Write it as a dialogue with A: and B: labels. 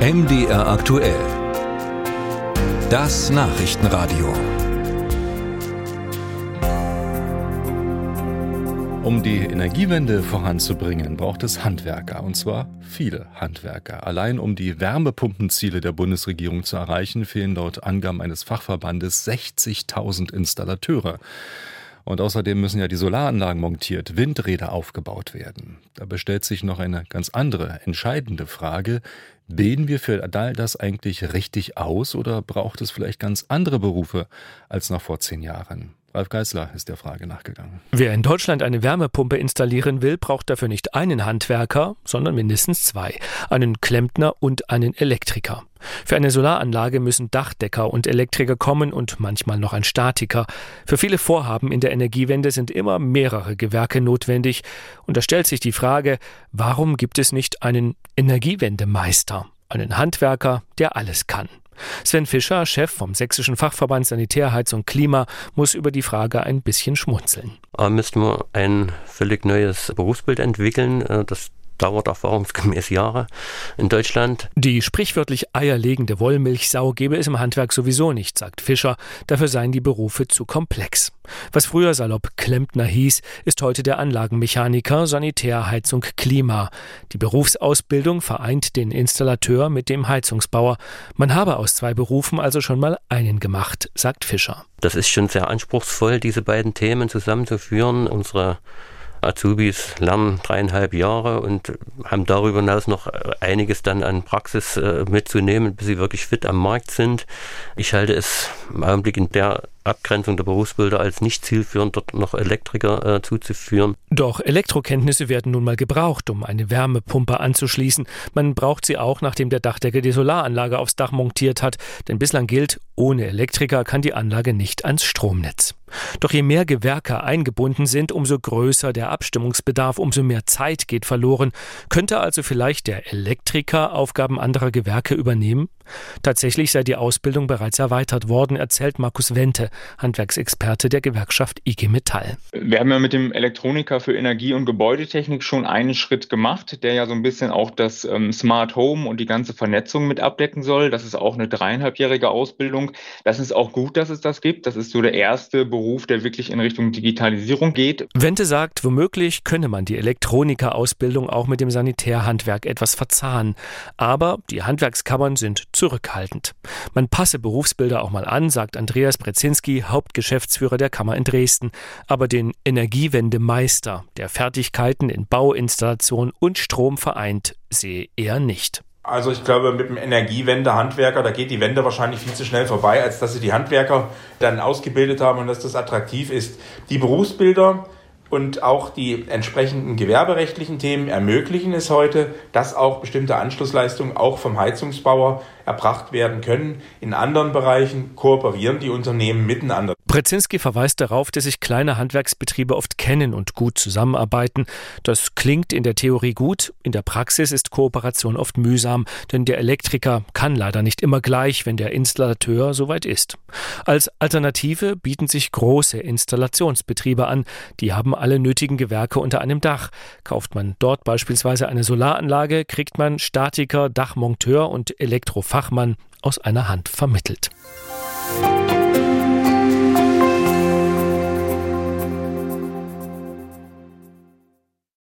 A: MDR aktuell. Das Nachrichtenradio.
B: Um die Energiewende voranzubringen, braucht es Handwerker, und zwar viele Handwerker. Allein um die Wärmepumpenziele der Bundesregierung zu erreichen, fehlen laut Angaben eines Fachverbandes 60.000 Installateure. Und außerdem müssen ja die Solaranlagen montiert, Windräder aufgebaut werden. Da bestellt sich noch eine ganz andere, entscheidende Frage. Bilden wir für all das eigentlich richtig aus oder braucht es vielleicht ganz andere Berufe als noch vor zehn Jahren? Ralf Geißler ist der Frage nachgegangen.
C: Wer in Deutschland eine Wärmepumpe installieren will, braucht dafür nicht einen Handwerker, sondern mindestens zwei. Einen Klempner und einen Elektriker. Für eine Solaranlage müssen Dachdecker und Elektriker kommen und manchmal noch ein Statiker. Für viele Vorhaben in der Energiewende sind immer mehrere Gewerke notwendig. Und da stellt sich die Frage, warum gibt es nicht einen Energiewendemeister? Einen Handwerker, der alles kann. Sven Fischer, Chef vom Sächsischen Fachverband Sanitär, Heizung, Klima, muss über die Frage ein bisschen schmunzeln.
D: Da müssten wir ein völlig neues Berufsbild entwickeln, äh, das dauert erfahrungsgemäß Jahre in Deutschland.
C: Die sprichwörtlich eierlegende Wollmilchsau gebe es im Handwerk sowieso nicht, sagt Fischer. Dafür seien die Berufe zu komplex. Was früher salopp Klempner hieß, ist heute der Anlagenmechaniker, Sanitär, Heizung, Klima. Die Berufsausbildung vereint den Installateur mit dem Heizungsbauer. Man habe aus zwei Berufen also schon mal einen gemacht, sagt Fischer.
D: Das ist schon sehr anspruchsvoll, diese beiden Themen zusammenzuführen. Unsere Azubis lernen dreieinhalb Jahre und haben darüber hinaus noch einiges dann an Praxis äh, mitzunehmen, bis sie wirklich fit am Markt sind. Ich halte es im Augenblick in der Abgrenzung der Berufsbilder als nicht zielführend, dort noch Elektriker äh, zuzuführen.
C: Doch Elektrokenntnisse werden nun mal gebraucht, um eine Wärmepumpe anzuschließen. Man braucht sie auch, nachdem der Dachdecker die Solaranlage aufs Dach montiert hat. Denn bislang gilt, ohne Elektriker kann die Anlage nicht ans Stromnetz. Doch je mehr Gewerke eingebunden sind, umso größer der Abstimmungsbedarf, umso mehr Zeit geht verloren. Könnte also vielleicht der Elektriker Aufgaben anderer Gewerke übernehmen? Tatsächlich sei die Ausbildung bereits erweitert worden, erzählt Markus Wente, Handwerksexperte der Gewerkschaft IG Metall.
E: Wir haben ja mit dem Elektroniker für Energie- und Gebäudetechnik schon einen Schritt gemacht, der ja so ein bisschen auch das ähm, Smart Home und die ganze Vernetzung mit abdecken soll. Das ist auch eine dreieinhalbjährige Ausbildung. Das ist auch gut, dass es das gibt. Das ist so der erste Beruf, der wirklich in Richtung Digitalisierung geht.
C: Wente sagt, womöglich könne man die Elektronikerausbildung auch mit dem Sanitärhandwerk etwas verzahnen. Aber die Handwerkskammern sind zurückhaltend. Man passe Berufsbilder auch mal an, sagt Andreas Brezinski, Hauptgeschäftsführer der Kammer in Dresden. Aber den Energiewendemeister, der Fertigkeiten in Bau, Installation und Strom vereint, sehe er nicht.
F: Also ich glaube, mit dem Energiewende-Handwerker, da geht die Wende wahrscheinlich viel zu schnell vorbei, als dass sie die Handwerker dann ausgebildet haben und dass das attraktiv ist. Die Berufsbilder, und auch die entsprechenden gewerberechtlichen Themen ermöglichen es heute, dass auch bestimmte Anschlussleistungen auch vom Heizungsbauer erbracht werden können. In anderen Bereichen kooperieren die Unternehmen miteinander.
C: Brzezinski verweist darauf, dass sich kleine Handwerksbetriebe oft kennen und gut zusammenarbeiten. Das klingt in der Theorie gut, in der Praxis ist Kooperation oft mühsam, denn der Elektriker kann leider nicht immer gleich, wenn der Installateur soweit ist. Als Alternative bieten sich große Installationsbetriebe an, die haben alle nötigen Gewerke unter einem Dach. Kauft man dort beispielsweise eine Solaranlage, kriegt man Statiker, Dachmonteur und Hachmann aus einer Hand vermittelt.